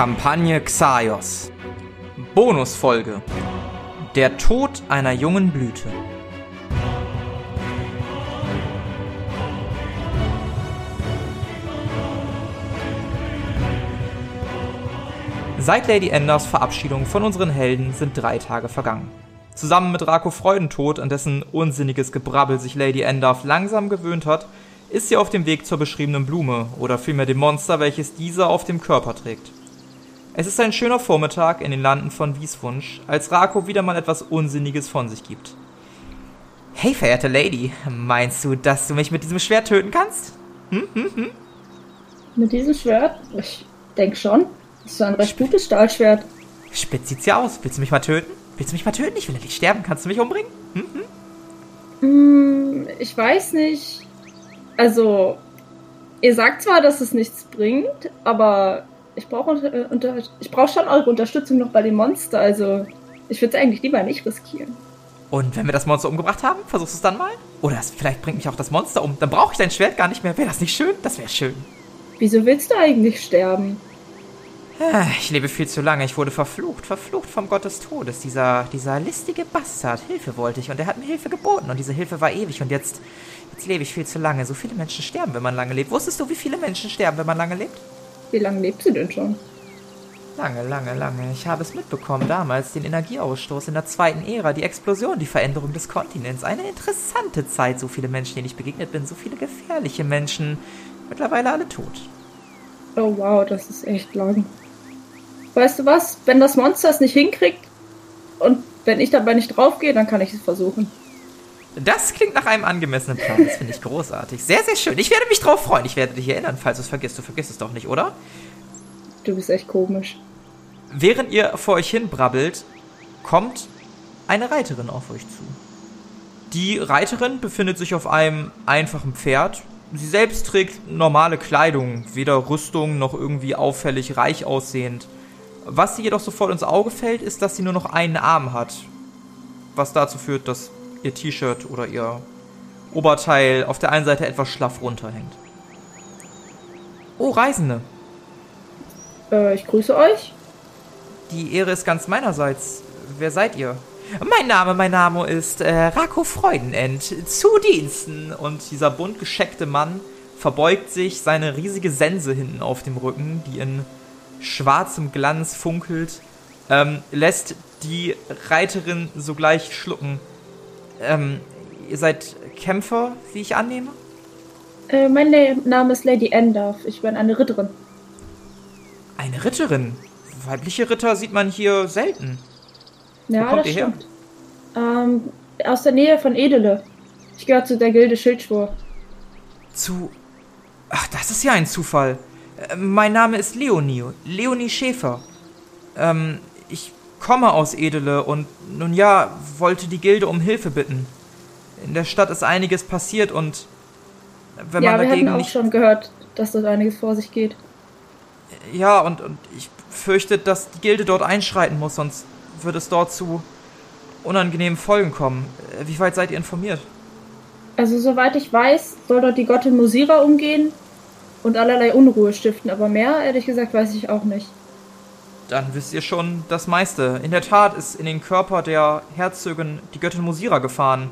Kampagne Xaios. Bonusfolge. Der Tod einer jungen Blüte. Seit Lady Enders Verabschiedung von unseren Helden sind drei Tage vergangen. Zusammen mit Rako Freudentod, an dessen unsinniges Gebrabbel sich Lady Endorf langsam gewöhnt hat, ist sie auf dem Weg zur beschriebenen Blume oder vielmehr dem Monster, welches dieser auf dem Körper trägt. Es ist ein schöner Vormittag in den Landen von Wieswunsch, als Rako wieder mal etwas Unsinniges von sich gibt. Hey, verehrte Lady, meinst du, dass du mich mit diesem Schwert töten kannst? Hm, hm, hm? Mit diesem Schwert? Ich denke schon. Das ist ein recht gutes Stahlschwert. Spitz sieht's ja aus. Willst du mich mal töten? Willst du mich mal töten? Ich will nicht sterben. Kannst du mich umbringen? Hm, hm? Hm, ich weiß nicht. Also, ihr sagt zwar, dass es nichts bringt, aber ich brauche äh, unter, ich brauche schon eure Unterstützung noch bei dem Monster. Also ich würde es eigentlich lieber nicht riskieren. Und wenn wir das Monster umgebracht haben, versuchst du es dann mal? Oder das, vielleicht bringt mich auch das Monster um. Dann brauche ich dein Schwert gar nicht mehr. Wäre das nicht schön? Das wäre schön. Wieso willst du eigentlich sterben? Ah, ich lebe viel zu lange. Ich wurde verflucht, verflucht vom Gott des Todes. Dieser, dieser listige Bastard. Hilfe wollte ich und er hat mir Hilfe geboten und diese Hilfe war ewig und jetzt, jetzt lebe ich viel zu lange. So viele Menschen sterben, wenn man lange lebt. Wusstest du, wie viele Menschen sterben, wenn man lange lebt? Wie lange lebt sie denn schon? Lange, lange, lange. Ich habe es mitbekommen damals, den Energieausstoß in der zweiten Ära, die Explosion, die Veränderung des Kontinents. Eine interessante Zeit, so viele Menschen, denen ich begegnet bin, so viele gefährliche Menschen. Mittlerweile alle tot. Oh wow, das ist echt lang. Weißt du was? Wenn das Monster es nicht hinkriegt und wenn ich dabei nicht draufgehe, dann kann ich es versuchen. Das klingt nach einem angemessenen Plan. Das finde ich großartig. Sehr, sehr schön. Ich werde mich drauf freuen. Ich werde dich erinnern, falls du es vergisst. Du vergisst es doch nicht, oder? Du bist echt komisch. Während ihr vor euch hin brabbelt, kommt eine Reiterin auf euch zu. Die Reiterin befindet sich auf einem einfachen Pferd. Sie selbst trägt normale Kleidung, weder Rüstung noch irgendwie auffällig reich aussehend. Was sie jedoch sofort ins Auge fällt, ist, dass sie nur noch einen Arm hat. Was dazu führt, dass ihr T-Shirt oder ihr Oberteil auf der einen Seite etwas schlaff runterhängt. Oh, Reisende. Äh, ich grüße euch. Die Ehre ist ganz meinerseits. Wer seid ihr? Mein Name, mein Name ist äh, Rako Freudenend. Zu Diensten. Und dieser bunt gescheckte Mann verbeugt sich, seine riesige Sense hinten auf dem Rücken, die in schwarzem Glanz funkelt, ähm, lässt die Reiterin sogleich schlucken. Ähm, ihr seid Kämpfer, wie ich annehme? Äh, mein Name ist Lady Endorf. Ich bin eine Ritterin. Eine Ritterin? Weibliche Ritter sieht man hier selten. Ja, Wo kommt das ihr stimmt. her? Ähm, aus der Nähe von Edele. Ich gehöre zu der Gilde Schildschwur. Zu. Ach, das ist ja ein Zufall. Äh, mein Name ist Leonie. Leonie Schäfer. Ähm, ich komme aus Edele und nun ja, wollte die Gilde um Hilfe bitten. In der Stadt ist einiges passiert und wenn ja, man dagegen wir hatten auch schon gehört, dass dort einiges vor sich geht. Ja, und, und ich fürchte, dass die Gilde dort einschreiten muss, sonst wird es dort zu unangenehmen Folgen kommen. Wie weit seid ihr informiert? Also, soweit ich weiß, soll dort die Gottin Musira umgehen und allerlei Unruhe stiften, aber mehr, ehrlich gesagt, weiß ich auch nicht. Dann wisst ihr schon das meiste. In der Tat ist in den Körper der Herzogin die Göttin Musira gefahren.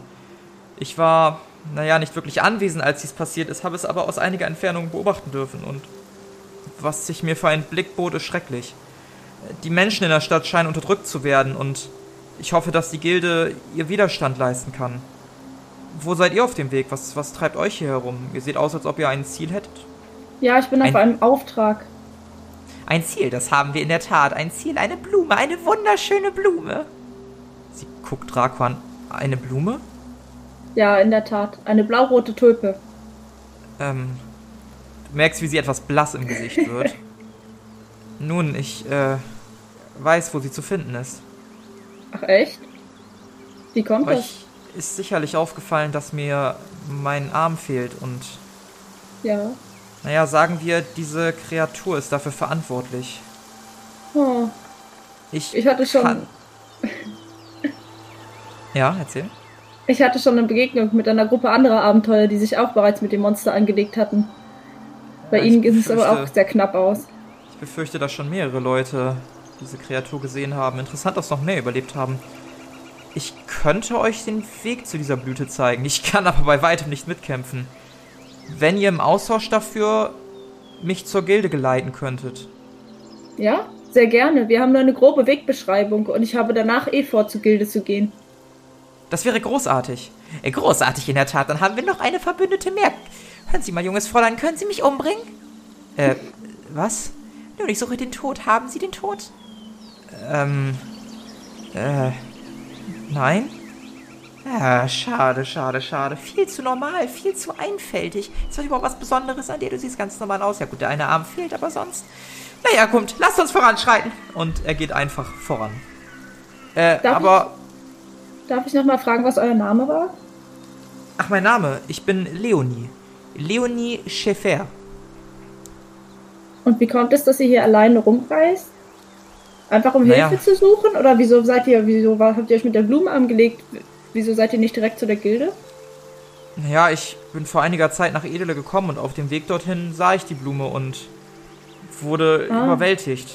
Ich war, naja, nicht wirklich anwesend, als dies passiert ist, habe es aber aus einiger Entfernung beobachten dürfen und was sich mir für einen Blick bot, ist schrecklich. Die Menschen in der Stadt scheinen unterdrückt zu werden und ich hoffe, dass die Gilde ihr Widerstand leisten kann. Wo seid ihr auf dem Weg? Was, was treibt euch hier herum? Ihr seht aus, als ob ihr ein Ziel hättet. Ja, ich bin auf einem Auftrag. Ein Ziel, das haben wir in der Tat. Ein Ziel, eine Blume, eine wunderschöne Blume. Sie guckt Raquan. Eine Blume? Ja, in der Tat. Eine blau-rote Tulpe. Ähm, du merkst, wie sie etwas blass im Gesicht wird. Nun, ich äh, weiß, wo sie zu finden ist. Ach echt? Wie kommt Euch das? ist sicherlich aufgefallen, dass mir mein Arm fehlt und, Ja. Naja, sagen wir, diese Kreatur ist dafür verantwortlich. Oh, Ich, ich hatte schon, kann- Ja, erzähl. ich hatte schon eine Begegnung mit einer Gruppe anderer Abenteuer, die sich auch bereits mit dem Monster angelegt hatten. Bei Ja, ihnen ging es aber auch sehr knapp aus. Ich befürchte, dass schon mehrere Leute diese Kreatur gesehen haben. Interessant, dass noch mehr überlebt haben. Ich könnte euch den Weg zu dieser Blüte zeigen. Ich kann aber bei weitem nicht mitkämpfen. Wenn ihr im Austausch dafür mich zur Gilde geleiten könntet. Ja, sehr gerne. Wir haben nur eine grobe Wegbeschreibung und ich habe danach eh vor, zur Gilde zu gehen. Das wäre großartig. Äh, großartig in der Tat. Dann haben wir noch eine Verbündete mehr. Hören Sie mal, junges Fräulein, können Sie mich umbringen? Äh, was? Nun, ich suche den Tod. Haben Sie den Tod? Ähm, äh, nein? Ja, schade, schade, schade. Viel zu normal, viel zu einfältig. Ist doch überhaupt was Besonderes an dir? Du siehst ganz normal aus. Ja gut, der eine Arm fehlt, aber sonst... Naja, kommt, lasst uns voranschreiten. Und er geht einfach voran. Äh, Darf aber... Darf ich noch mal fragen, was euer Name war? Ach, mein Name. Ich bin Leonie. Leonie Schäfer. Und wie kommt es, dass ihr hier alleine rumreist? Einfach um Naja. Hilfe zu suchen? Oder wieso seid ihr, wieso habt ihr euch mit der Blume angelegt? Wieso seid ihr nicht direkt zu der Gilde? Naja, ich bin vor einiger Zeit nach Edele gekommen und auf dem Weg dorthin sah ich die Blume und wurde Ah. überwältigt.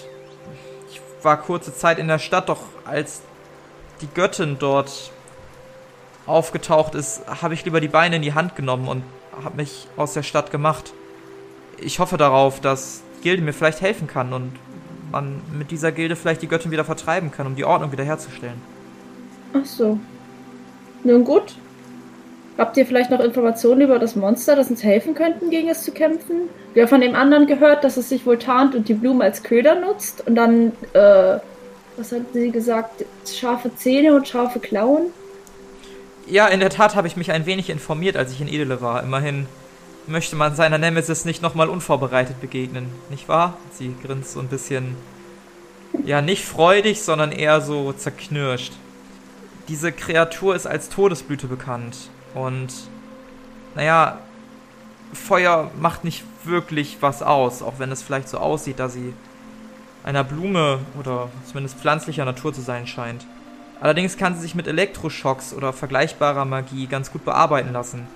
Ich war kurze Zeit in der Stadt, doch als die Göttin dort aufgetaucht ist, habe ich lieber die Beine in die Hand genommen und habe mich aus der Stadt gemacht. Ich hoffe darauf, dass die Gilde mir vielleicht helfen kann und man mit dieser Gilde vielleicht die Göttin wieder vertreiben kann, um die Ordnung wiederherzustellen. Ach so. Nun gut. Habt ihr vielleicht noch Informationen über das Monster, das uns helfen könnten, gegen es zu kämpfen? Wir haben von dem anderen gehört, dass es sich wohl tarnt und die Blume als Köder nutzt und dann, äh, was hat sie gesagt? Scharfe Zähne und scharfe Klauen? Ja, in der Tat habe ich mich ein wenig informiert, als ich in Edele war. Immerhin möchte man seiner Nemesis nicht nochmal unvorbereitet begegnen, nicht wahr? Sie grinst so ein bisschen, ja, nicht freudig, sondern eher so zerknirscht. Diese Kreatur ist als Todesblüte bekannt. Und, naja, Feuer macht nicht wirklich was aus, auch wenn es vielleicht so aussieht, da sie einer Blume oder zumindest pflanzlicher Natur zu sein scheint. Allerdings kann sie sich mit Elektroschocks oder vergleichbarer Magie ganz gut bearbeiten lassen.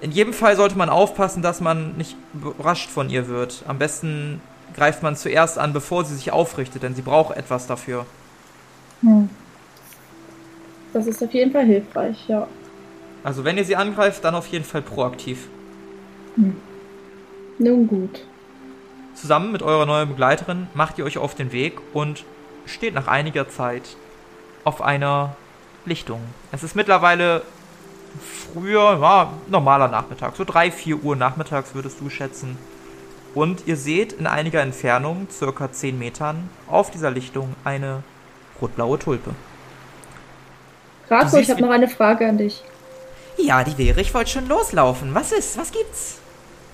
In jedem Fall sollte man aufpassen, dass man nicht überrascht von ihr wird. Am besten greift man zuerst an, bevor sie sich aufrichtet, denn sie braucht etwas dafür. Hm. Das ist auf jeden Fall hilfreich, ja. Also wenn ihr sie angreift, dann auf jeden Fall proaktiv. Nun gut. Zusammen mit eurer neuen Begleiterin macht ihr euch auf den Weg und steht nach einiger Zeit auf einer Lichtung. Es ist mittlerweile früher, ja, normaler Nachmittag, so 3, 4 Uhr nachmittags würdest du schätzen. Und ihr seht in einiger Entfernung, circa 10 Metern, auf dieser Lichtung eine rotblaue Tulpe. Rako, ich habe noch eine Frage an dich. Ja, die wäre, ich wollte schon loslaufen. Was ist? Was gibt's?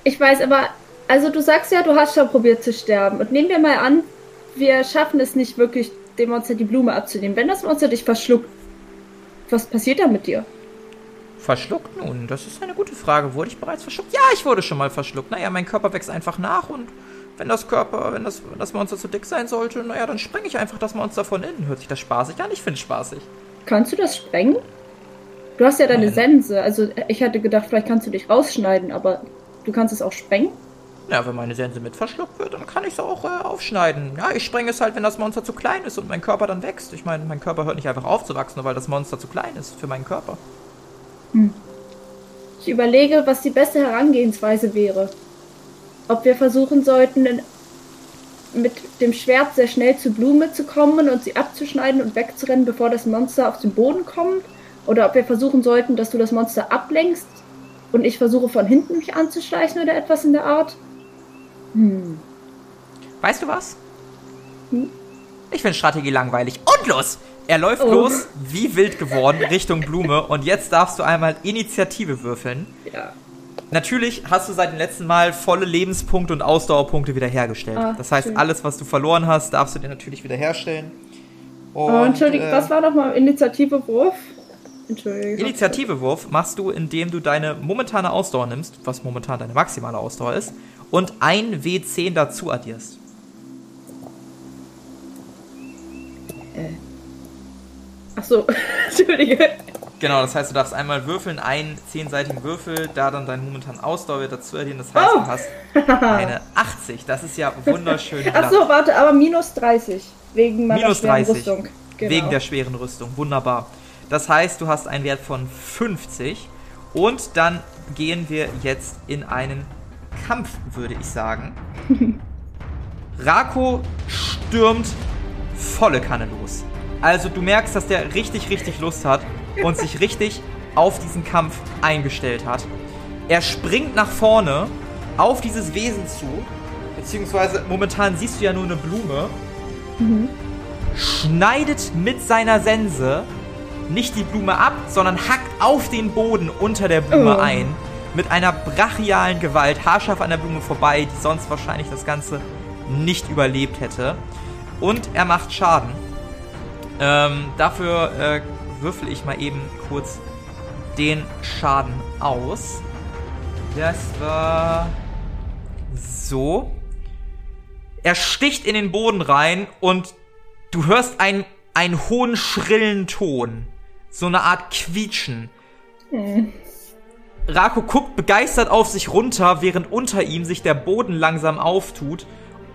Ich weiß, aber, also du sagst ja, du hast schon probiert zu sterben. Und nehmen wir mal an, wir schaffen es nicht wirklich, dem Monster die Blume abzunehmen. Wenn das Monster dich verschluckt, was passiert dann mit dir? Verschluckt nun? Das ist eine gute Frage. Wurde ich bereits verschluckt? Ja, ich wurde schon mal verschluckt. Naja, mein Körper wächst einfach nach und wenn das Körper, wenn das, wenn das Monster zu dick sein sollte, naja, dann sprenge ich einfach das Monster von innen. Hört sich das spaßig an? Ich finde es spaßig. Kannst du das sprengen? Du hast ja deine Nein. Sense. Also ich hatte gedacht, vielleicht kannst du dich rausschneiden, aber du kannst es auch sprengen? Ja, wenn meine Sense mit verschluckt wird, dann kann ich es auch äh, aufschneiden. Ja, ich sprenge es halt, wenn das Monster zu klein ist und mein Körper dann wächst. Ich meine, mein Körper hört nicht einfach auf zu wachsen, nur weil das Monster zu klein ist für meinen Körper. Ich überlege, was die beste Herangehensweise wäre. Ob wir versuchen sollten, in, mit dem Schwert sehr schnell zur Blume zu kommen und sie abzuschneiden und wegzurennen, bevor das Monster auf den Boden kommt. Oder ob wir versuchen sollten, dass du das Monster ablenkst und ich versuche von hinten mich anzuschleichen oder etwas in der Art. Hm. Weißt du was? Hm? Ich finde Strategie langweilig. Und los! Er läuft Oh. los, wie wild geworden, Richtung Blume. Und jetzt darfst du einmal Initiative würfeln. Ja. Natürlich hast du seit dem letzten Mal volle Lebenspunkte und Ausdauerpunkte wiederhergestellt. Ah, das heißt, schön. alles, was du verloren hast, darfst du dir natürlich wiederherstellen. Und, Oh, Entschuldigung, äh, was war nochmal Initiative Wurf? Entschuldigung. Initiativewurf machst du, indem du deine momentane Ausdauer nimmst, was momentan deine maximale Ausdauer ist, und ein W10 dazu addierst. Ach so, Entschuldige. Genau, das heißt, du darfst einmal würfeln, einen zehnseitigen Würfel, da dann deinen momentanen Ausdauer dazu addieren. Das heißt, Oh. du hast eine 80. Das ist ja wunderschön. Ach so, warte, aber minus 30. Wegen meiner Minus schweren 30. Rüstung. Genau. Wegen der schweren Rüstung. Wunderbar. Das heißt, du hast einen Wert von 50. Und dann gehen wir jetzt in einen Kampf, würde ich sagen. Rako stürmt volle Kanne los. Also du merkst, dass der richtig, richtig Lust hat und sich richtig auf diesen Kampf eingestellt hat. Er springt nach vorne auf dieses Wesen zu, beziehungsweise momentan siehst du ja nur eine Blume, schneidet mit seiner Sense nicht die Blume ab, sondern hackt auf den Boden unter der Blume Oh. ein. Mit einer brachialen Gewalt, haarscharf an der Blume vorbei, die sonst wahrscheinlich das Ganze nicht überlebt hätte. Und er macht Schaden. Ähm, dafür äh, würfel ich mal eben kurz den Schaden aus. Das war so. Er sticht in den Boden rein und du hörst einen, einen hohen, schrillen Ton. So eine Art Quietschen. Rako guckt begeistert auf sich runter, während unter ihm sich der Boden langsam auftut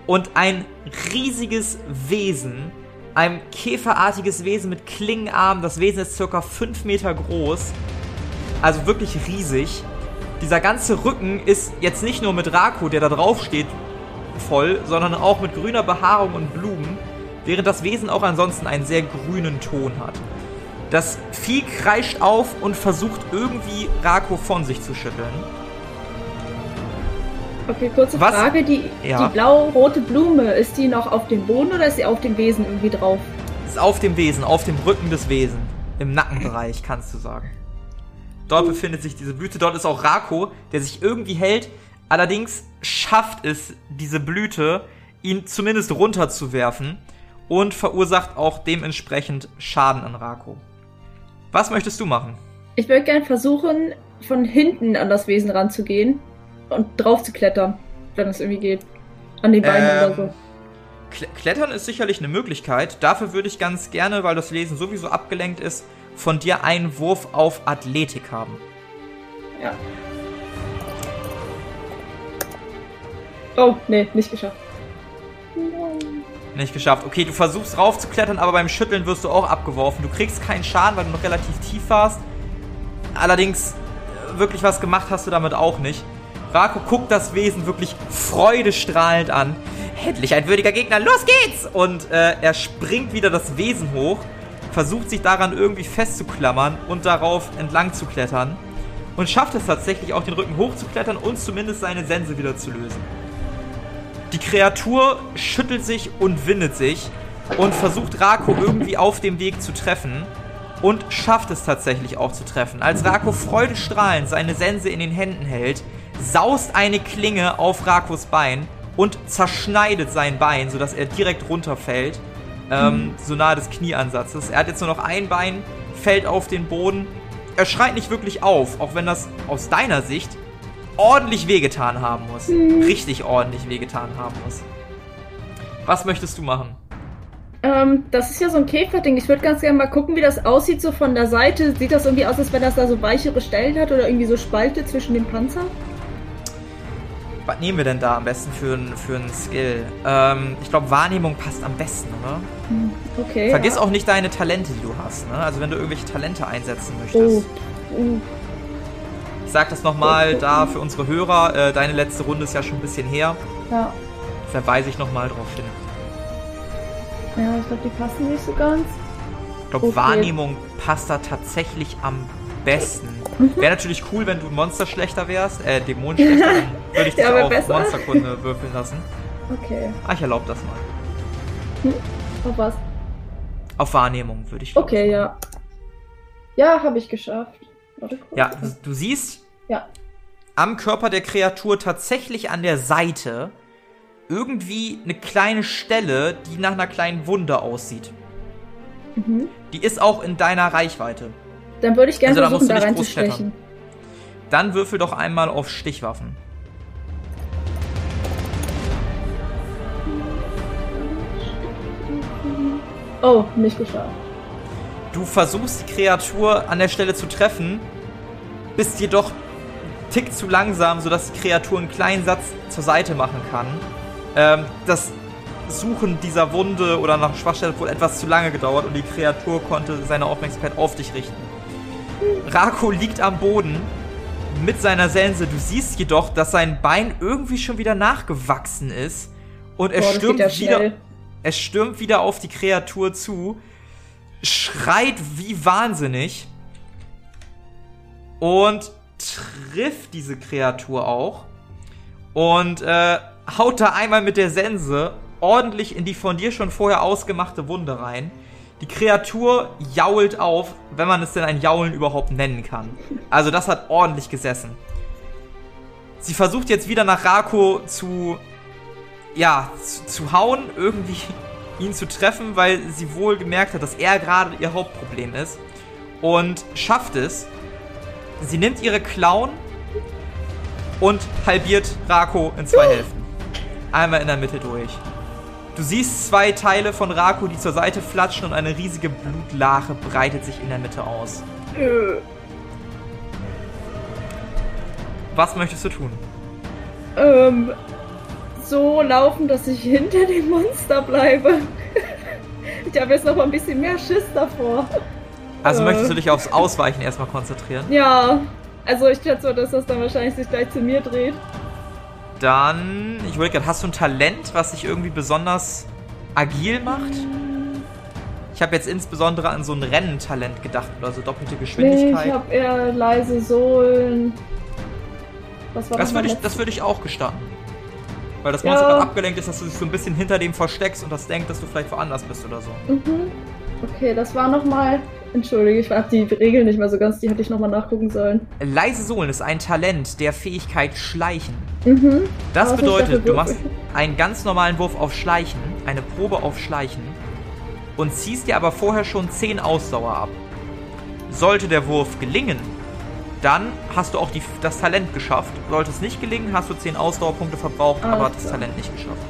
und ein riesiges Wesen, ein käferartiges Wesen mit Klingenarmen, das Wesen ist circa 5 Meter groß, also wirklich riesig. Dieser ganze Rücken ist jetzt nicht nur mit Rako, der da drauf steht, voll, sondern auch mit grüner Behaarung und Blumen, während das Wesen auch ansonsten einen sehr grünen Ton hat. Das Vieh kreischt auf und versucht irgendwie Rako von sich zu schütteln. Okay, kurze Was? Frage. Die, Ja. die blau-rote Blume, ist die noch auf dem Boden oder ist sie auf dem Wesen irgendwie drauf? Ist auf dem Wesen, auf dem Rücken des Wesen. Im Nackenbereich, kannst du sagen. Dort befindet sich diese Blüte. Dort ist auch Rako, der sich irgendwie hält. Allerdings schafft es diese Blüte, ihn zumindest runterzuwerfen und verursacht auch dementsprechend Schaden an Rako. Was möchtest du machen? Ich würde gerne versuchen, von hinten an das Wesen ranzugehen und drauf zu klettern, wenn es irgendwie geht. An die Beine Ähm, oder so. Kle- Klettern ist sicherlich eine Möglichkeit. Dafür würde ich ganz gerne, weil das Lesen sowieso abgelenkt ist, von dir einen Wurf auf Athletik haben. Ja. Oh, nee, nicht geschafft. Nicht geschafft. Okay, du versuchst raufzuklettern, aber beim Schütteln wirst du auch abgeworfen. Du kriegst keinen Schaden, weil du noch relativ tief warst. Allerdings, äh, wirklich was gemacht hast du damit auch nicht. Rako guckt das Wesen wirklich freudestrahlend an. Endlich ein würdiger Gegner, los geht's! Und äh, er springt wieder das Wesen hoch, versucht sich daran irgendwie festzuklammern und darauf entlang zu klettern. Und schafft es tatsächlich auch den Rücken hochzuklettern und zumindest seine Sense wieder zu lösen. Die Kreatur schüttelt sich und windet sich und versucht Rako irgendwie auf dem Weg zu treffen und schafft es tatsächlich auch zu treffen. Als Rako freudestrahlend seine Sense in den Händen hält, saust eine Klinge auf Rakos Bein und zerschneidet sein Bein, sodass er direkt runterfällt, ähm, so nahe des Knieansatzes. Er hat jetzt nur noch ein Bein, fällt auf den Boden. Er schreit nicht wirklich auf, auch wenn das aus deiner Sicht ordentlich wehgetan haben muss. Richtig ordentlich wehgetan haben muss. Was möchtest du machen? Ähm, das ist ja so ein Käferding. Ich würde ganz gerne mal gucken, wie das aussieht, so von der Seite. Sieht das irgendwie aus, als wenn das da so weichere Stellen hat oder irgendwie so Spalte zwischen den Panzern? Was nehmen wir denn da am besten für einen für einen Skill? Ähm, ich glaube, Wahrnehmung passt am besten, oder? Okay. Vergiss ja. auch nicht deine Talente, die du hast. Ne? Also wenn du irgendwelche Talente einsetzen Oh. möchtest. Uh, Ich sag das nochmal da für unsere Hörer. Äh, deine letzte Runde ist ja schon ein bisschen her. ja. Verweise ich nochmal drauf hin. ja, ich glaube, die passen nicht so ganz. Ich glaube, Okay. Wahrnehmung passt da tatsächlich am besten. Mhm. Wäre natürlich cool, wenn du ein Monster schlechter wärst, äh, Dämon schlechter, würde ich dich Ja, auf besser. Monsterkunde würfeln lassen. Okay. Ah, ich erlaube das mal. Auf was? Auf Wahrnehmung würde ich. Okay, ja. Ja, habe ich geschafft. Warte, ja, du, du siehst ja. am Körper der Kreatur tatsächlich an der Seite irgendwie eine kleine Stelle, die nach einer kleinen Wunde aussieht. Mhm. Die ist auch in deiner Reichweite. Dann würde ich gerne also, versuchen, da reinzustechen. Dann würfel doch einmal auf Stichwaffen. Oh, nicht geschafft. Du versuchst die Kreatur an der Stelle zu treffen, bist jedoch Tick zu langsam, sodass die Kreatur einen kleinen Satz zur Seite machen kann. Ähm, das Suchen dieser Wunde oder nach Schwachstelle hat wohl etwas zu lange gedauert und die Kreatur konnte seine Aufmerksamkeit auf dich richten. Rako liegt am Boden mit seiner Sense. Du siehst jedoch, dass sein Bein irgendwie schon wieder nachgewachsen ist und er Boah, stürmt wieder. Er stürmt wieder auf die Kreatur zu, schreit wie wahnsinnig und trifft diese Kreatur auch und äh, haut da einmal mit der Sense ordentlich in die von dir schon vorher ausgemachte Wunde rein. Die Kreatur jault auf, wenn man es denn ein Jaulen überhaupt nennen kann. Also das hat ordentlich gesessen. Sie versucht jetzt wieder nach Rako zu, ja, zu, zu hauen, irgendwie ihn zu treffen, weil sie wohl gemerkt hat, dass er gerade ihr Hauptproblem ist. Und schafft es. Sie nimmt ihre Klauen und halbiert Rako in zwei Hälften. Einmal in der Mitte durch. Du siehst zwei Teile von Rako, die zur Seite flatschen und eine riesige Blutlache breitet sich in der Mitte aus. Was möchtest du tun? Ähm, so laufen, dass ich hinter dem Monster bleibe. ich habe jetzt noch mal ein bisschen mehr Schiss davor. Also äh. möchtest du dich aufs Ausweichen erstmal konzentrieren? Ja, also ich schätze so, dass das dann wahrscheinlich sich gleich zu mir dreht. Dann, ich wollte gerade, hast du ein Talent, was dich irgendwie besonders agil macht? Ich habe jetzt insbesondere an so ein Rennentalent gedacht oder so doppelte Geschwindigkeit. Nee, ich habe eher leise Sohlen. Was war das? Das würde ich, würd ich auch gestatten. Weil das Monster ja. abgelenkt ist, dass du dich so ein bisschen hinter dem versteckst und das denkt, dass du vielleicht woanders bist oder so. Mhm. Okay, das war nochmal Entschuldige, ich habe die Regeln nicht mehr so ganz, die hätte ich nochmal nachgucken sollen. Leise Sohlen ist ein Talent der Fähigkeit Schleichen. Mhm. Das Aber bedeutet, du machst einen ganz normalen Wurf auf Schleichen, eine Probe auf Schleichen und ziehst dir aber vorher schon 10 Ausdauer ab. Sollte der Wurf gelingen, dann hast du auch die, das Talent geschafft. Sollte es nicht gelingen, hast du 10 Ausdauerpunkte verbraucht, Alles aber das Talent nicht geschafft.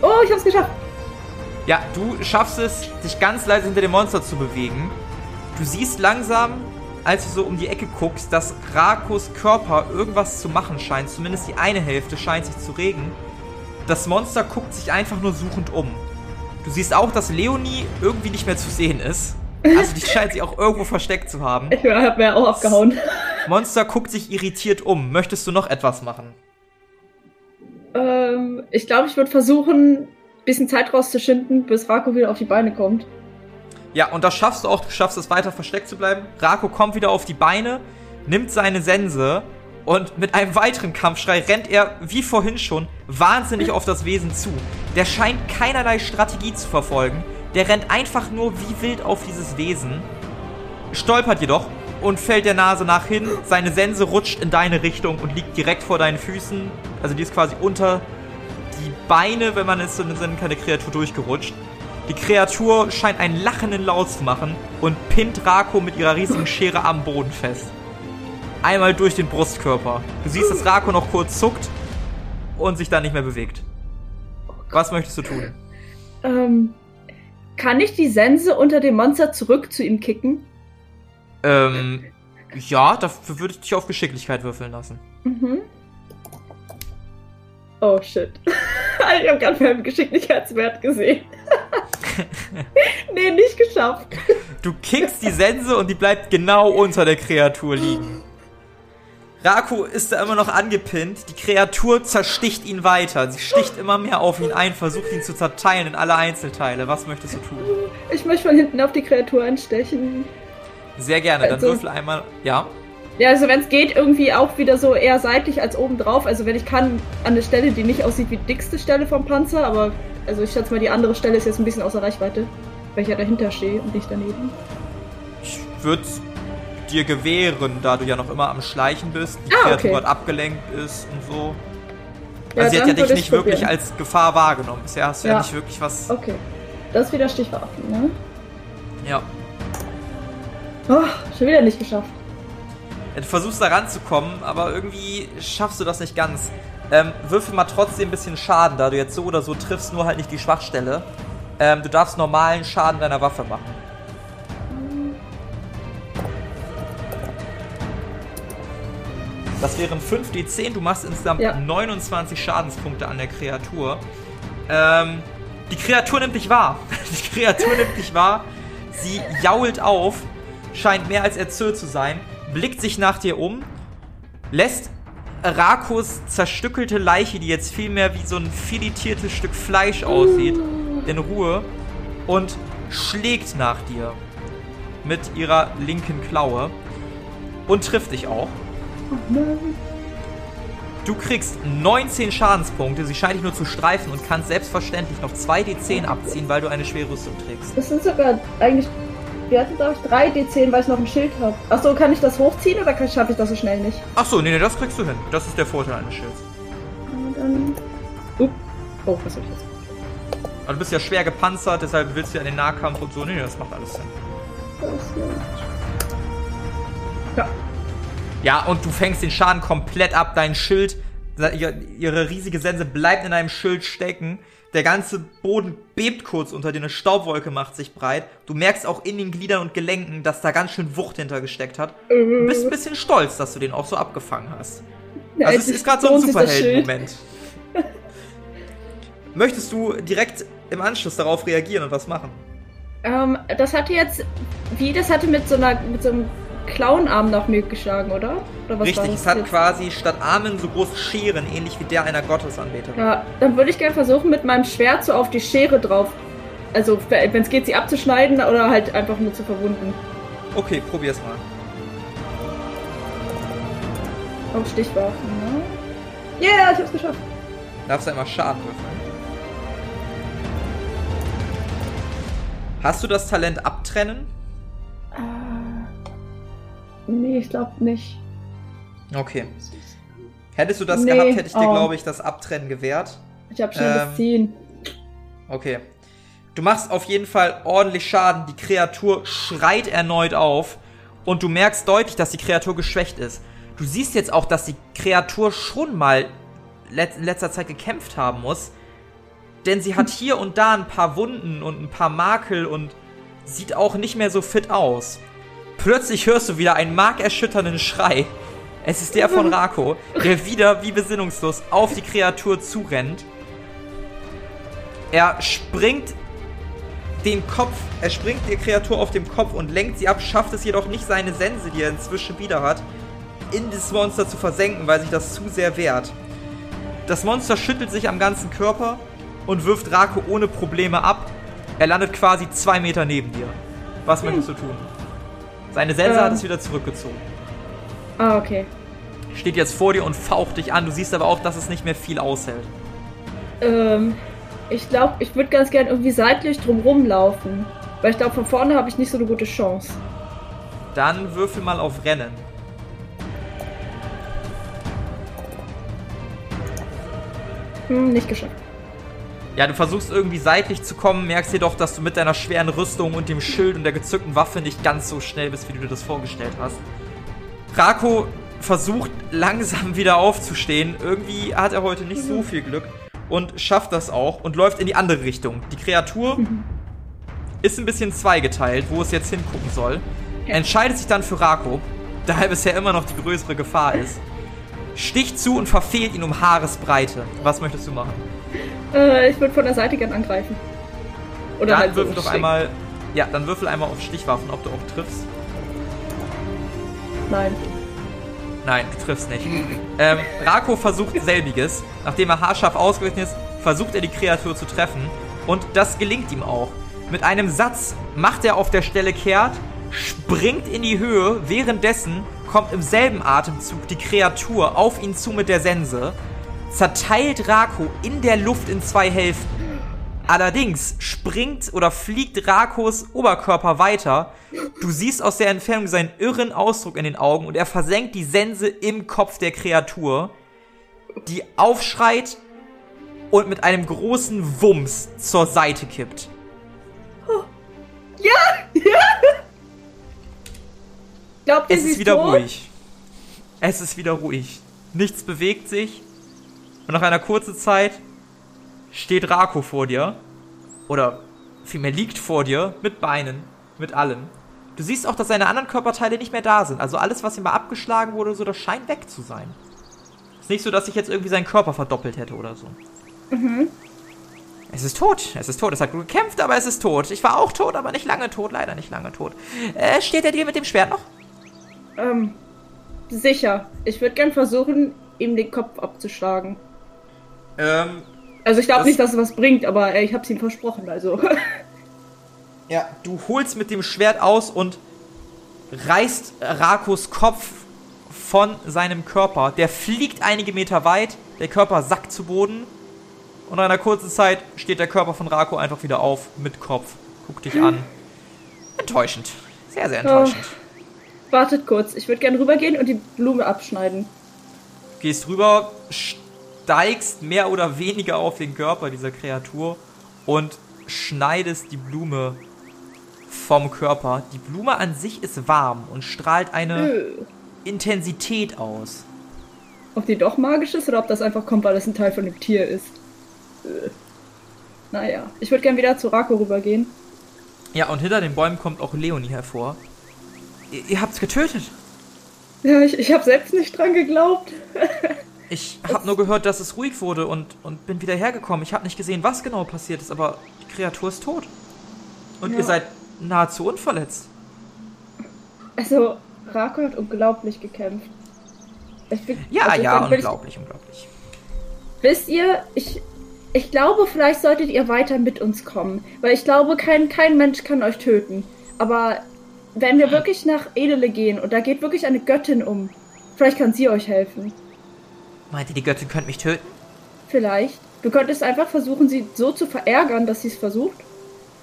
Oh, ich hab's geschafft! Ja, du schaffst es, dich ganz leise hinter dem Monster zu bewegen. Du siehst langsam, als du so um die Ecke guckst, dass Rakos Körper irgendwas zu machen scheint. Zumindest die eine Hälfte scheint sich zu regen. Das Monster guckt sich einfach nur suchend um. Du siehst auch, dass Leonie irgendwie nicht mehr zu sehen ist. Also die scheint sich auch irgendwo versteckt zu haben. Ich hab mir auch abgehauen. Monster guckt sich irritiert um. Möchtest du noch etwas machen? Ähm, ich glaube, ich würde versuchen, bisschen Zeit rauszuschinden, bis Rako wieder auf die Beine kommt. Ja, und das schaffst du auch. Du schaffst es weiter versteckt zu bleiben. Rako kommt wieder auf die Beine, nimmt seine Sense und mit einem weiteren Kampfschrei rennt er, wie vorhin schon, wahnsinnig auf das Wesen zu. Der scheint keinerlei Strategie zu verfolgen. Der rennt einfach nur wie wild auf dieses Wesen, stolpert jedoch und fällt der Nase nach hin. Seine Sense rutscht in deine Richtung und liegt direkt vor deinen Füßen. Also die ist quasi unter die Beine, wenn man es so nennen kann, der Kreatur durchgerutscht. Die Kreatur scheint einen lachenden Laut zu machen und pinnt Rako mit ihrer riesigen Schere am Boden fest. Einmal durch den Brustkörper. Du siehst, dass Rako noch kurz zuckt und sich dann nicht mehr bewegt. Was möchtest du tun? Ähm, kann ich die Sense unter dem Monster zurück zu ihm kicken? Ähm, ja, dafür würde ich dich auf Geschicklichkeit würfeln lassen. Mhm. Oh shit. ich habe gerade meinen Geschicklichkeitswert gesehen. nee, nicht geschafft. Du kickst die Sense und die bleibt genau unter der Kreatur liegen. Raku ist da immer noch angepinnt. Die Kreatur zersticht ihn weiter. Sie sticht immer mehr auf ihn ein, versucht ihn zu zerteilen in alle Einzelteile. Was möchtest du tun? Ich möchte von hinten auf die Kreatur anstechen. Sehr gerne. Dann also, würfel einmal. Ja. Ja, also wenn es geht, irgendwie auch wieder so eher seitlich als oben drauf. Also wenn ich kann, an eine Stelle, die nicht aussieht wie die dickste Stelle vom Panzer, aber also ich schätze mal, die andere Stelle ist jetzt ein bisschen außer Reichweite, weil ich ja dahinter stehe und nicht daneben. Ich würde dir gewähren, da du ja noch immer am Schleichen bist, die Ah, Kreatur okay. abgelenkt ist und so. Ja, Also sie hat ja dich nicht wirklich probieren. als Gefahr wahrgenommen. Bisher hast du ja, Ja. nicht wirklich was. Okay. Das ist wieder Stichwaffen, ne? Ja. Oh, schon wieder nicht geschafft. Du versuchst da ranzukommen, aber irgendwie schaffst du das nicht ganz. Ähm, würfel mal trotzdem ein bisschen Schaden, da du jetzt so oder so triffst, nur halt nicht die Schwachstelle. Ähm, du darfst normalen Schaden deiner Waffe machen. Das wären 5d10, du machst insgesamt Ja. 29 Schadenspunkte an der Kreatur. Ähm, die Kreatur nimmt dich wahr. Die Kreatur nimmt dich wahr. Sie jault auf, scheint mehr als erzürnt zu sein, blickt sich nach dir um, lässt Rakos zerstückelte Leiche, die jetzt vielmehr wie so ein filetiertes Stück Fleisch aussieht, in Ruhe und schlägt nach dir mit ihrer linken Klaue und trifft dich auch. Du kriegst 19 Schadenspunkte, sie scheint dich nur zu streifen und kannst selbstverständlich noch 2d10 abziehen, weil du eine schwere Rüstung trägst. Das sind sogar eigentlich. Wir hatten, glaube ich, 3 D10, weil ich noch ein Schild habe. Achso, kann ich das hochziehen oder schaffe ich das so schnell nicht? Achso, nee, nee, das kriegst du hin. Das ist der Vorteil eines Schilds. Und dann. Uh. Oh, was soll ich jetzt? Also du bist ja schwer gepanzert, deshalb willst du ja in den Nahkampf und so. Nee, nee, das macht alles Sinn. Das hier. Ja. Und du fängst den Schaden komplett ab. Dein Schild, ihre riesige Sense bleibt in deinem Schild stecken. Der ganze Boden bebt kurz unter dir, eine Staubwolke macht sich breit. Du merkst auch in den Gliedern und Gelenken, dass da ganz schön Wucht hintergesteckt hat. Du bist ein bisschen stolz, dass du den auch so abgefangen hast. Ja, Also es ist gerade so ein Superhelden-Moment. Möchtest du direkt im Anschluss darauf reagieren und was machen? Ähm, das hatte jetzt. Wie? Das hatte mit so einer. mit so einem Clownarm nach mir geschlagen, oder? Oder was Richtig, es hat jetzt? quasi statt Armen so große Scheren, ähnlich wie der einer Gottesanbeterin. Ja, dann würde ich gerne versuchen, mit meinem Schwert so auf die Schere drauf. Also, wenn es geht, sie abzuschneiden oder halt einfach nur zu verwunden. Okay, probier's mal. Auf Stichwaffen, ne? Yeah, ich hab's geschafft. Darfst du einmal Schaden würfeln. Hast du das Talent abtrennen? Ah. Nee, ich glaube nicht. Okay. Hättest du das Nee, gehabt, hätte ich dir, oh. glaube ich, das Abtrennen gewährt. Ich habe schnelles Ähm, Ziehen. Okay. Du machst auf jeden Fall ordentlich Schaden. Die Kreatur schreit erneut auf. Und du merkst deutlich, dass die Kreatur geschwächt ist. Du siehst jetzt auch, dass die Kreatur schon mal in letzter Zeit gekämpft haben muss. Denn sie hat hier und da ein paar Wunden und ein paar Makel und sieht auch nicht mehr so fit aus. Plötzlich hörst du wieder einen markerschütternden Schrei. Es ist der von Rako, der wieder wie besinnungslos auf die Kreatur zurennt. Er springt den Kopf, er springt der Kreatur auf dem Kopf und lenkt sie ab, schafft es jedoch nicht, seine Sense, die er inzwischen wieder hat, in das Monster zu versenken, weil sich das zu sehr wehrt. Das Monster schüttelt sich am ganzen Körper und wirft Rako ohne Probleme ab. Er landet quasi zwei Meter neben dir. Was möchtest du tun? Seine Sense Ähm. hat es wieder zurückgezogen. Ah, okay. Steht jetzt vor dir und faucht dich an. Du siehst aber auch, dass es nicht mehr viel aushält. Ähm, ich glaube, ich würde ganz gern irgendwie seitlich drumrum laufen. Weil ich glaube, von vorne habe ich nicht so eine gute Chance. Dann würfel mal auf Rennen. Hm, nicht geschafft. Ja, du versuchst irgendwie seitlich zu kommen, merkst jedoch, dass du mit deiner schweren Rüstung und dem Schild und der gezückten Waffe nicht ganz so schnell bist, wie du dir das vorgestellt hast. Rako versucht langsam wieder aufzustehen. Irgendwie hat er heute nicht so viel Glück und schafft das auch und läuft in die andere Richtung. Die Kreatur ist ein bisschen zweigeteilt, wo es jetzt hingucken soll. Entscheidet sich dann für Rako, da er bisher immer noch die größere Gefahr ist. Sticht zu und verfehlt ihn um Haaresbreite. Was möchtest du machen? Äh, ich würde von der Seite gern angreifen. Oder Dann halt würfel doch einmal. Ja, dann würfel einmal auf Stichwaffen, ob du auch triffst. Nein. Nein, du triffst nicht. Ähm, Rako versucht selbiges. Nachdem er haarscharf ausgerechnet ist, versucht er die Kreatur zu treffen. Und das gelingt ihm auch. Mit einem Satz macht er auf der Stelle kehrt, springt in die Höhe, währenddessen kommt im selben Atemzug die Kreatur auf ihn zu mit der Sense, zerteilt Rako in der Luft in zwei Hälften. Allerdings springt oder fliegt Rakos Oberkörper weiter. Du siehst aus der Entfernung seinen irren Ausdruck in den Augen und er versenkt die Sense im Kopf der Kreatur, die aufschreit und mit einem großen Wumms zur Seite kippt. Ja! Ja! Glaubt ihr, Es ist wieder tot? ruhig. Es ist wieder ruhig. Nichts bewegt sich. Und nach einer kurzen Zeit steht Rako vor dir. Oder vielmehr liegt vor dir mit Beinen, mit allem. Du siehst auch, dass seine anderen Körperteile nicht mehr da sind. Also alles, was ihm mal abgeschlagen wurde, so, das scheint weg zu sein. Ist nicht so, dass sich jetzt irgendwie sein Körper verdoppelt hätte oder so. Es ist tot. Es ist tot. Es hat gut gekämpft, aber es ist tot. Ich war auch tot, aber nicht lange tot. Leider nicht lange tot. Äh, steht er dir mit dem Schwert noch? Ähm, sicher. Ich würde gern versuchen, ihm den Kopf abzuschlagen. Ähm, Also ich glaube nicht, dass es was bringt, aber ich habe es ihm versprochen, also. Ja, du holst mit dem Schwert aus und reißt Rakos Kopf von seinem Körper. Der fliegt einige Meter weit, der Körper sackt zu Boden und nach einer kurzen Zeit steht der Körper von Rako einfach wieder auf mit Kopf. Guckt dich an. Enttäuschend. Sehr, sehr enttäuschend. Wartet kurz, ich würde gern rübergehen und die Blume abschneiden. Gehst rüber, steigst mehr oder weniger auf den Körper dieser Kreatur und schneidest die Blume vom Körper. Die Blume an sich ist warm und strahlt eine Äh. Intensität aus. Ob die doch magisch ist oder ob das einfach kommt, weil es ein Teil von dem Tier ist. Äh. Naja, ich würde gern wieder zu Rako rübergehen. Ja, und hinter den Bäumen kommt auch Leonie hervor. Ihr, ihr habt's getötet. Ja, ich, ich habe selbst nicht dran geglaubt. Ich hab nur gehört, dass es ruhig wurde und, und bin wieder hergekommen. Ich hab nicht gesehen, was genau passiert ist, aber die Kreatur ist tot. Und Ja. ihr seid nahezu unverletzt. Also, Rako hat unglaublich gekämpft. Bin, Ja, also, ja, dann ich- unglaublich, unglaublich. Wisst ihr, ich, ich glaube, vielleicht solltet ihr weiter mit uns kommen. Weil ich glaube, kein, kein Mensch kann euch töten. Aber wenn wir wirklich nach Edele gehen und da geht wirklich eine Göttin um, vielleicht kann sie euch helfen. Meint ihr, die Göttin könnte mich töten? Vielleicht. Du könntest einfach versuchen, sie so zu verärgern, dass sie es versucht.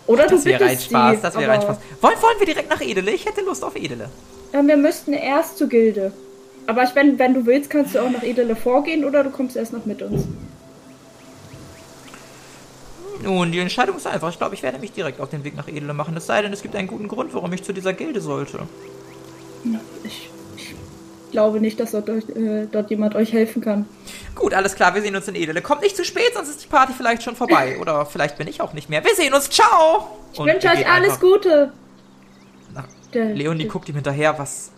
Oder Das du wäre ein bittest Spaß, sie. das wäre ein Spaß. Wollen, wollen wir direkt nach Edele? Ich hätte Lust auf Edele. Ja, wir müssten erst zur Gilde. Aber ich, wenn, wenn du willst, kannst du auch nach Edele vorgehen oder du kommst erst noch mit uns. Nun, die Entscheidung ist einfach. Ich glaube, ich werde mich direkt auf den Weg nach Edele machen. Es sei denn, es gibt einen guten Grund, warum ich zu dieser Gilde sollte. Ich, ich glaube nicht, dass dort, äh, dort jemand euch helfen kann. Gut, alles klar, wir sehen uns in Edele. Kommt nicht zu spät, sonst ist die Party vielleicht schon vorbei. Oder vielleicht bin ich auch nicht mehr. Wir sehen uns, ciao! Ich wünsche euch alles einfach Gute. nach- Der, Leonie der, guckt ihm hinterher, was...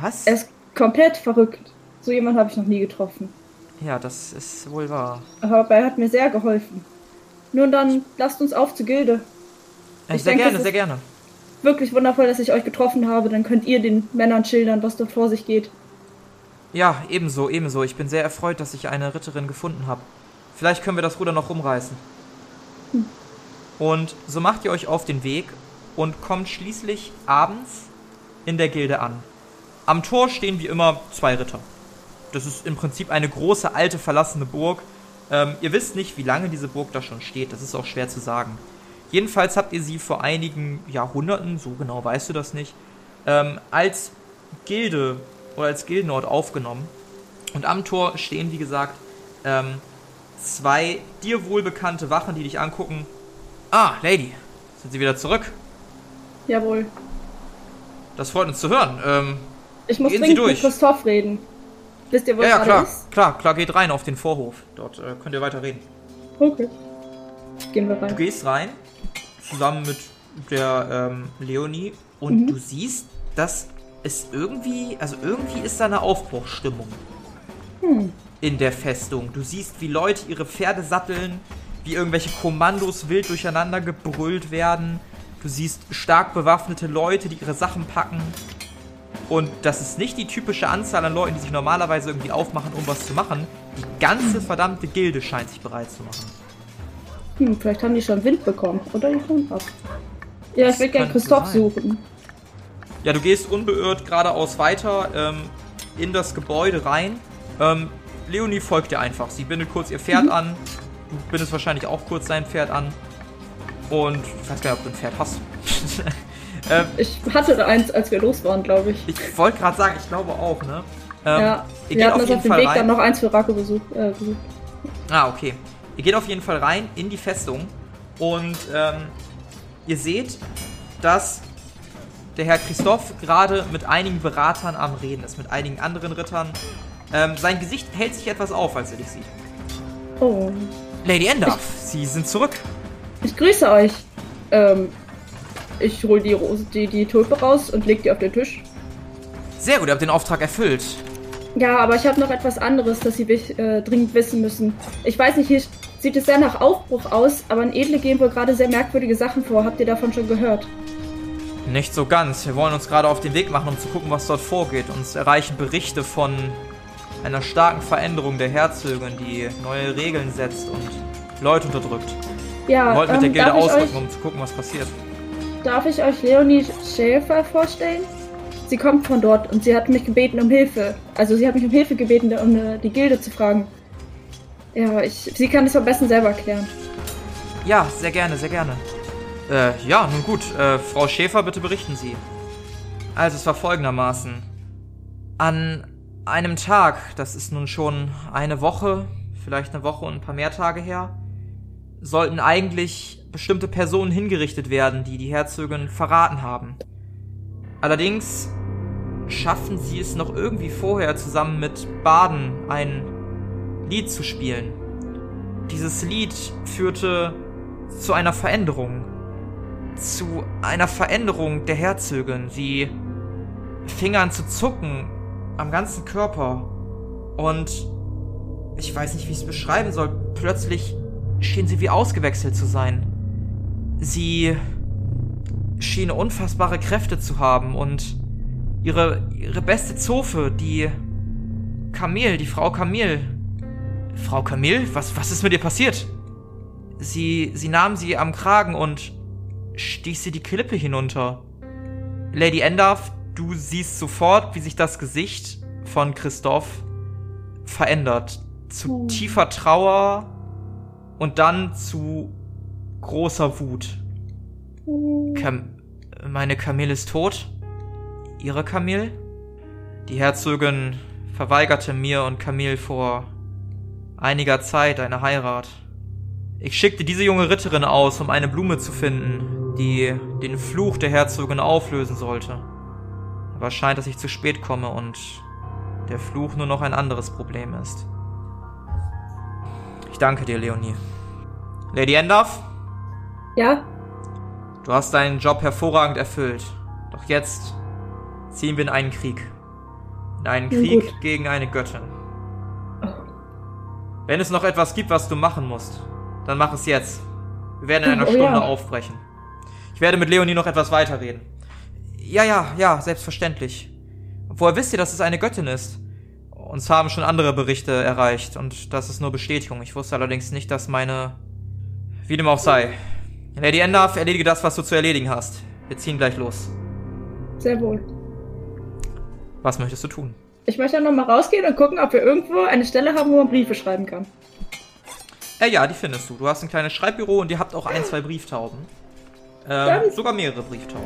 Was? Er ist komplett verrückt. So jemand habe ich noch nie getroffen. Ja, das ist wohl wahr. Aber er hat mir sehr geholfen. Nun dann, lasst uns auf zur Gilde. Ich sehr denke, gerne, sehr gerne. Wirklich wundervoll, dass ich euch getroffen habe. Dann könnt ihr den Männern schildern, was dort vor sich geht. Ja, ebenso, ebenso. Ich bin sehr erfreut, dass ich eine Ritterin gefunden habe. Vielleicht können wir das Ruder noch rumreißen. Und so macht ihr euch auf den Weg und kommt schließlich abends in der Gilde an. Am Tor stehen wie immer zwei Ritter. Das ist im Prinzip eine große, alte, verlassene Burg. Ähm, ihr wisst nicht, wie lange diese Burg da schon steht. Das ist auch schwer zu sagen. Jedenfalls habt ihr sie vor einigen Jahrhunderten, so genau weißt du das nicht, ähm, als Gilde oder als Gildenort aufgenommen. Und am Tor stehen, wie gesagt, ähm, zwei dir wohlbekannte Wachen, die dich angucken. Ah, Lady, sind Sie wieder zurück? Jawohl. Das freut uns zu hören. Ähm, Ich muss dringend mit Christoph reden. Wisst ihr, wo ja, ja, klar, ist? klar, klar, geht rein auf den Vorhof. Dort äh, könnt ihr weiter reden. Okay. Gehen wir Du rein. gehst rein, zusammen mit der ähm, Leonie, und du siehst, dass es irgendwie, also irgendwie ist da eine Aufbruchsstimmung in der Festung. Du siehst, wie Leute ihre Pferde satteln, wie irgendwelche Kommandos wild durcheinander gebrüllt werden. Du siehst stark bewaffnete Leute, die ihre Sachen packen. Und das ist nicht die typische Anzahl an Leuten, die sich normalerweise irgendwie aufmachen, um was zu machen. Die ganze verdammte Gilde scheint sich bereit zu machen. Hm, vielleicht haben die schon Wind bekommen. Oder die hauen ab. Ja, ich Das will gerne Christoph sein. suchen. Ja, du gehst unbeirrt geradeaus weiter ähm, in das Gebäude rein. Ähm, Leonie folgt dir einfach. Sie bindet kurz ihr Pferd an. Du bindest wahrscheinlich auch kurz dein Pferd an. Und ich weiß gar nicht, ob du ein Pferd hast. ähm, ich hatte eins, als wir los waren, glaube ich. Ich wollte gerade sagen, ich glaube auch, ne? Ähm, ja, wir hatten auf, auf dem Weg rein. dann noch eins für Rako besucht, äh, besucht. Ah, okay. Ihr geht auf jeden Fall rein in die Festung und ähm, ihr seht, dass der Herr Christoph gerade mit einigen Beratern am Reden ist, mit einigen anderen Rittern. Ähm, sein Gesicht hält sich etwas auf, als er dich sieht. Oh. Lady Endorf, Sie sind zurück. Ich grüße euch. Ähm, ich hole die, Rose, die, die Tulpe raus und leg die auf den Tisch. Sehr gut, ihr habt den Auftrag erfüllt. Ja, aber ich habe noch etwas anderes, das Sie äh, dringend wissen müssen. Ich weiß nicht, hier sieht es sehr nach Aufbruch aus, aber in Edle gehen wohl gerade sehr merkwürdige Sachen vor. Habt ihr davon schon gehört? Nicht so ganz. Wir wollen uns gerade auf den Weg machen, um zu gucken, was dort vorgeht. Uns erreichen Berichte von einer starken Veränderung der Herzögin, die neue Regeln setzt und Leute unterdrückt. Ja, Wir wollten mit ähm, der Gilde ausrücken, um zu gucken, was passiert. Darf ich euch Leonie Schäfer vorstellen? Sie kommt von dort und sie hat mich gebeten um Hilfe. Also sie hat mich um Hilfe gebeten, um äh, die Gilde zu fragen. Ja, ich, sie kann es am besten selber erklären. Ja, sehr gerne, sehr gerne. Äh, ja, nun gut. Äh, Frau Schäfer, bitte berichten Sie. Also, es war folgendermaßen. An einem Tag, das ist nun schon eine Woche, vielleicht eine Woche und ein paar mehr Tage her, sollten eigentlich bestimmte Personen hingerichtet werden, die die Herzogin verraten haben. Allerdings schaffen sie es noch irgendwie vorher zusammen mit Baden ein Lied zu spielen. Dieses Lied führte zu einer Veränderung. Zu einer Veränderung der Herzögin. Sie fing an zu zucken am ganzen Körper. Und ich weiß nicht, wie ich es beschreiben soll. Plötzlich schien sie wie ausgewechselt zu sein. Sie schien unfassbare Kräfte zu haben und ihre, ihre beste Zofe, die Camille, die Frau Camille. Frau Camille? Was, was ist mit ihr passiert? Sie, sie nahm sie am Kragen und stieß sie die Klippe hinunter. Lady Endorf, du siehst sofort, wie sich das Gesicht von Christoph verändert. Zu tiefer Trauer und dann zu großer Wut. Cam meine Camille ist tot? Ihre Camille? Die Herzogin verweigerte mir und Camille vor einiger Zeit eine Heirat. Ich schickte diese junge Ritterin aus, um eine Blume zu finden, die den Fluch der Herzogin auflösen sollte. Aber scheint, dass ich zu spät komme und der Fluch nur noch ein anderes Problem ist. Ich danke dir, Leonie. Lady Endorf? Ja? Du hast deinen Job hervorragend erfüllt. Doch jetzt ziehen wir in einen Krieg. In einen Krieg Gut. gegen eine Göttin. Wenn es noch etwas gibt, was du machen musst, dann mach es jetzt. Wir werden in einer oh, Stunde ja. aufbrechen. Ich werde mit Leonie noch etwas weiterreden. Ja, ja, ja, selbstverständlich. Woher wisst ihr, dass es eine Göttin ist? Uns haben schon andere Berichte erreicht und das ist nur Bestätigung. Ich wusste allerdings nicht, dass meine... Wie dem auch sei. Lady Endorf, erledige das, was du zu erledigen hast. Wir ziehen gleich los. Sehr wohl. Was möchtest du tun? Ich möchte dann nochmal rausgehen und gucken, ob wir irgendwo eine Stelle haben, wo man Briefe schreiben kann. Äh, ja, die findest du. Du hast ein kleines Schreibbüro und ihr habt auch ein, zwei Brieftauben. Ähm, sogar mehrere Brieftauben.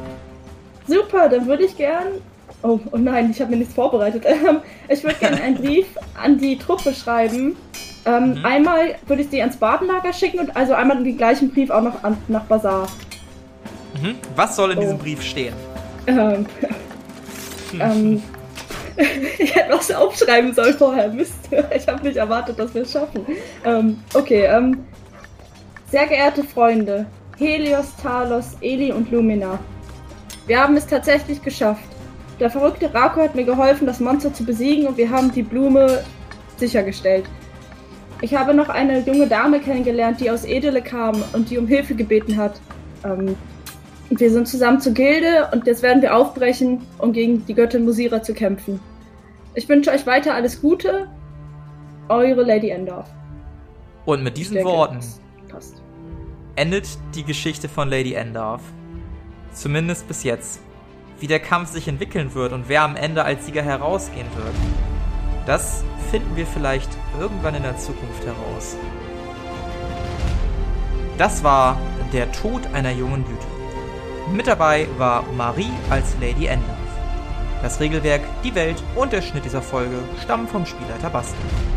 Super, dann würde ich gern. Oh, oh nein, ich habe mir nichts vorbereitet. ich würde gerne einen Brief an die Truppe schreiben, ähm, mhm. Einmal würde ich sie ans Badenlager schicken und also einmal den gleichen Brief auch noch an, nach Bazar. Mhm. Was soll in oh. diesem Brief stehen? Ähm, ähm, ich hätte was aufschreiben sollen vorher. Mist. Ich habe nicht erwartet, dass wir es schaffen. Ähm, okay, ähm, sehr geehrte Freunde, Helios, Talos, Eli und Lumina. Wir haben es tatsächlich geschafft. Der verrückte Rako hat mir geholfen, das Monster zu besiegen und wir haben die Blume sichergestellt. Ich habe noch eine junge Dame kennengelernt, die aus Edele kam und die um Hilfe gebeten hat. Ähm, wir sind zusammen zur Gilde und jetzt werden wir aufbrechen, um gegen die Göttin Musira zu kämpfen. Ich wünsche euch weiter alles Gute. Eure Lady Endorf. Und mit diesen denke, Worten endet die Geschichte von Lady Endorf. Zumindest bis jetzt. Wie der Kampf sich entwickeln wird und wer am Ende als Sieger herausgehen wird. Das finden wir vielleicht irgendwann in der Zukunft heraus. Das war Der Tod einer jungen Blüte. Mit dabei war Marie als Lady Endorf. Das Regelwerk, die Welt und der Schnitt dieser Folge stammen vom Spielleiter Bastian.